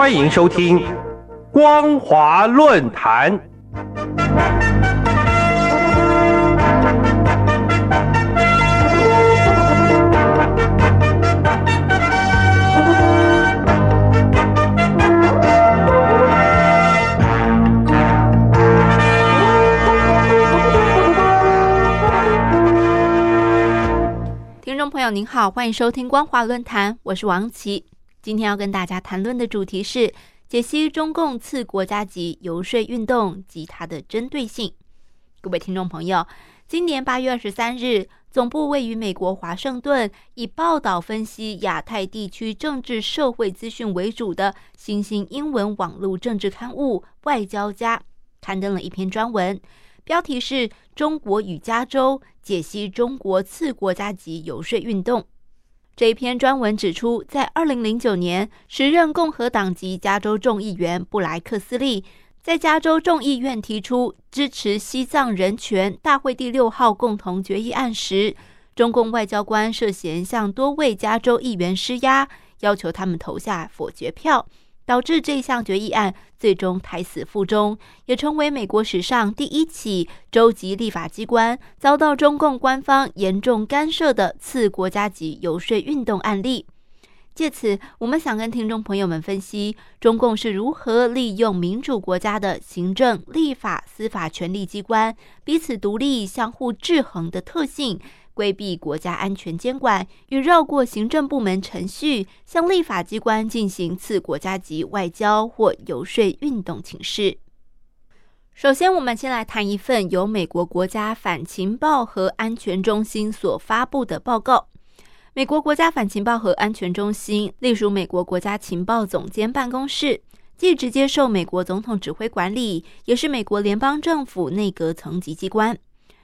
欢迎收听《光华论坛》。听众朋友您好，欢迎收听光华论坛，我是王琦。今天要跟大家谈论的主题是解析中共次国家级游说运动及它的针对性。各位听众朋友，今年八月二十三日，总部位于美国华盛顿，以报道分析亚太地区政治社会资讯为主的新兴英文网络政治刊物《外交家》刊登了一篇专文。标题是《中国与加州解析中国次国家级游说运动》。这篇专文指出，在二零零九年，时任共和党籍加州众议员布莱克斯利在加州众议院提出支持西藏人权大会第六号共同决议案时，中共外交官涉嫌向多位加州议员施压，要求他们投下否决票。导致这项决议案最终胎死腹中，也成为美国史上第一起州级立法机关遭到中共官方严重干涉的次国家级游说运动案例。借此，我们想跟听众朋友们分析，中共是如何利用民主国家的行政、立法、司法权力机关彼此独立、相互制衡的特性。规避国家安全监管与绕过行政部门程序，向立法机关进行次国家级外交或游说运动请示。首先，我们先来谈一份由美国国家反情报和安全中心所发布的报告。美国国家反情报和安全中心隶属美国国家情报总监办公室，既直接受美国总统指挥管理，也是美国联邦政府内阁层级机关。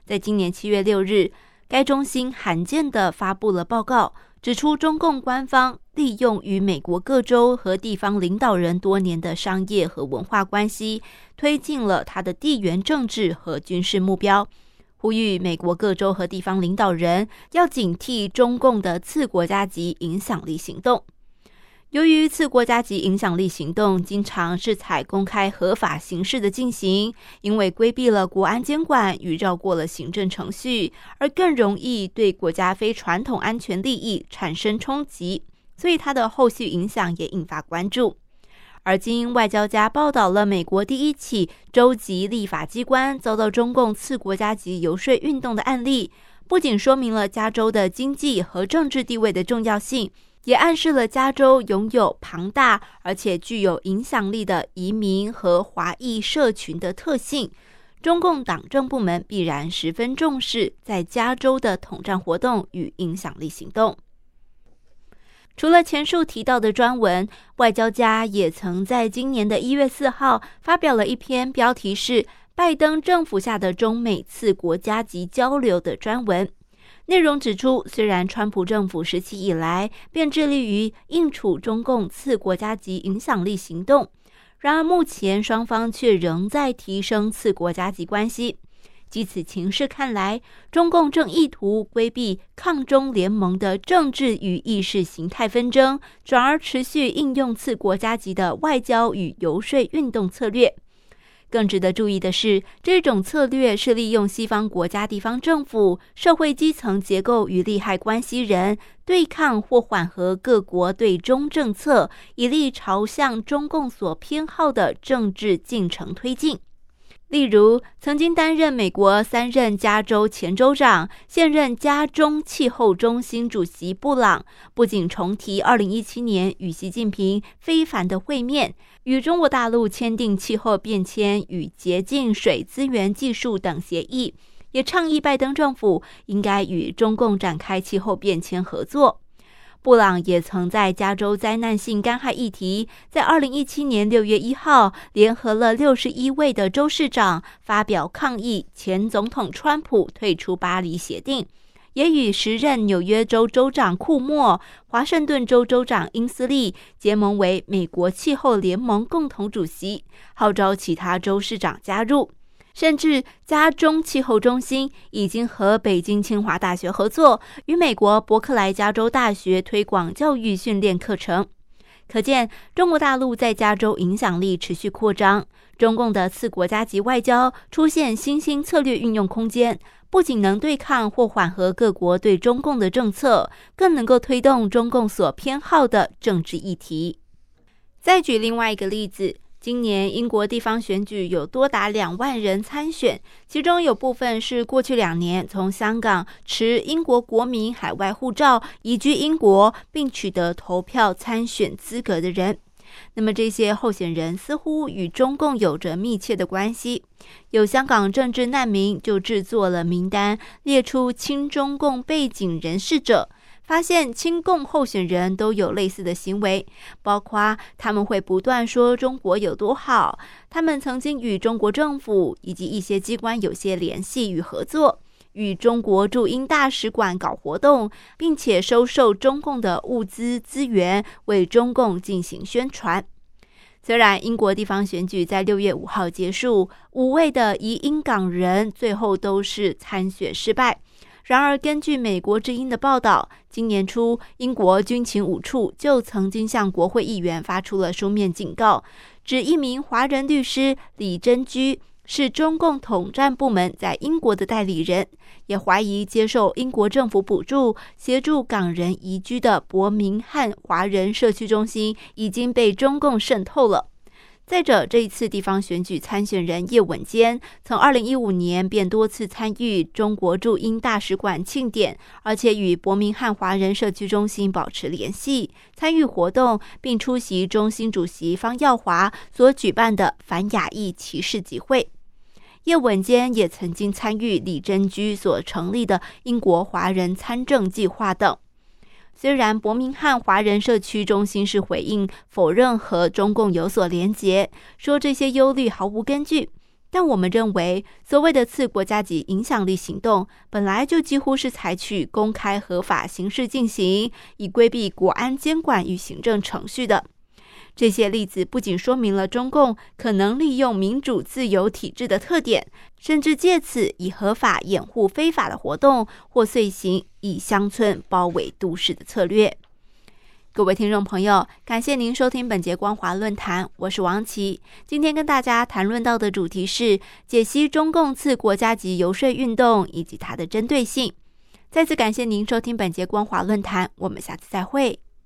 在今年七月六日。该中心罕见地发布了报告，指出中共官方利用与美国各州和地方领导人多年的商业和文化关系，推进了他的地缘政治和军事目标，呼吁美国各州和地方领导人要警惕中共的次国家级影响力行动。由于次国家级影响力行动经常是采公开合法形式的进行，因为规避了国安监管与绕过了行政程序，而更容易对国家非传统安全利益产生冲击，所以它的后续影响也引发关注。而今外交家报道了美国第一起州级立法机关遭到中共次国家级游说运动的案例，不仅说明了加州的经济和政治地位的重要性。也暗示了加州拥有庞大而且具有影响力的移民和华裔社群的特性。中共党政部门必然十分重视在加州的统战活动与影响力行动。除了前述提到的专文，外交家也曾在今年的一月四号发表了一篇标题是《拜登政府下的中美次国家级交流》的专文。内容指出，虽然川普政府时期以来便致力于应处中共次国家级影响力行动，然而目前双方却仍在提升次国家级关系。据此情势看来，中共正意图规避抗中联盟的政治与意识形态纷争，转而持续应用次国家级的外交与游说运动策略。更值得注意的是，这种策略是利用西方国家地方政府、社会基层结构与利害关系人对抗或缓和各国对中政策，以力朝向中共所偏好的政治进程推进。例如，曾经担任美国三任加州前州长、现任加中气候中心主席布朗，不仅重提2017年与习近平非凡的会面，与中国大陆签订气候变迁与洁净水资源技术等协议，也倡议拜登政府应该与中共展开气候变迁合作。布朗也曾在加州灾难性干旱议题，在二零一七年六月一号，联合了六十一位的州市长发表抗议前总统川普退出巴黎协定，也与时任纽约州州长库莫、华盛顿州州长英斯利结盟为美国气候联盟共同主席，号召其他州市长加入。甚至，加中气候中心已经和北京清华大学合作，与美国伯克莱加州大学推广教育训练课程。可见中国大陆在加州影响力持续扩张，中共的次国家级外交出现新兴策略运用空间，不仅能对抗或缓和各国对中共的政策，更能够推动中共所偏好的政治议题。再举另外一个例子。今年英国地方选举有多达两万人参选，其中有部分是过去两年从香港持英国国民海外护照移居英国，并取得投票参选资格的人。那么这些候选人似乎与中共有着密切的关系。有香港政治难民就制作了名单，列出亲中共背景人士者。发现亲共候选人都有类似的行为，包括他们会不断说中国有多好，他们曾经与中国政府以及一些机关有些联系与合作，与中国驻英大使馆搞活动，并且收受中共的物资资源，为中共进行宣传。虽然英国地方选举在六月五号结束，五位的移英港人最后都是参选失败。然而，根据美国之音的报道，今年初，英国军情五处就曾经向国会议员发出了书面警告，指一名华人律师李珍居是中共统战部门在英国的代理人，也怀疑接受英国政府补助协助港人移居的伯明翰华人社区中心已经被中共渗透了。再者，这一次地方选举参选人叶稳坚，从二零一五年便多次参与中国驻英大使馆庆典，而且与伯明翰华人社区中心保持联系，参与活动，并出席中心主席方耀华所举办的反亚裔歧视集会。叶稳坚也曾经参与李珍居所成立的英国华人参政计划等。虽然伯明翰华人社区中心是回应否认和中共有所连结，说这些忧虑毫无根据，但我们认为，所谓的次国家级影响力行动本来就几乎是采取公开合法形式进行，以规避国安监管与行政程序的。这些例子不仅说明了中共可能利用民主自由体制的特点，甚至借此以合法掩护非法的活动或遂行以乡村包围都市的策略。各位听众朋友，感谢您收听本节光华论坛，我是王琦。今天跟大家谈论到的主题是解析中共次国家级游说运动以及它的针对性。再次感谢您收听本节光华论坛，我们下次再会。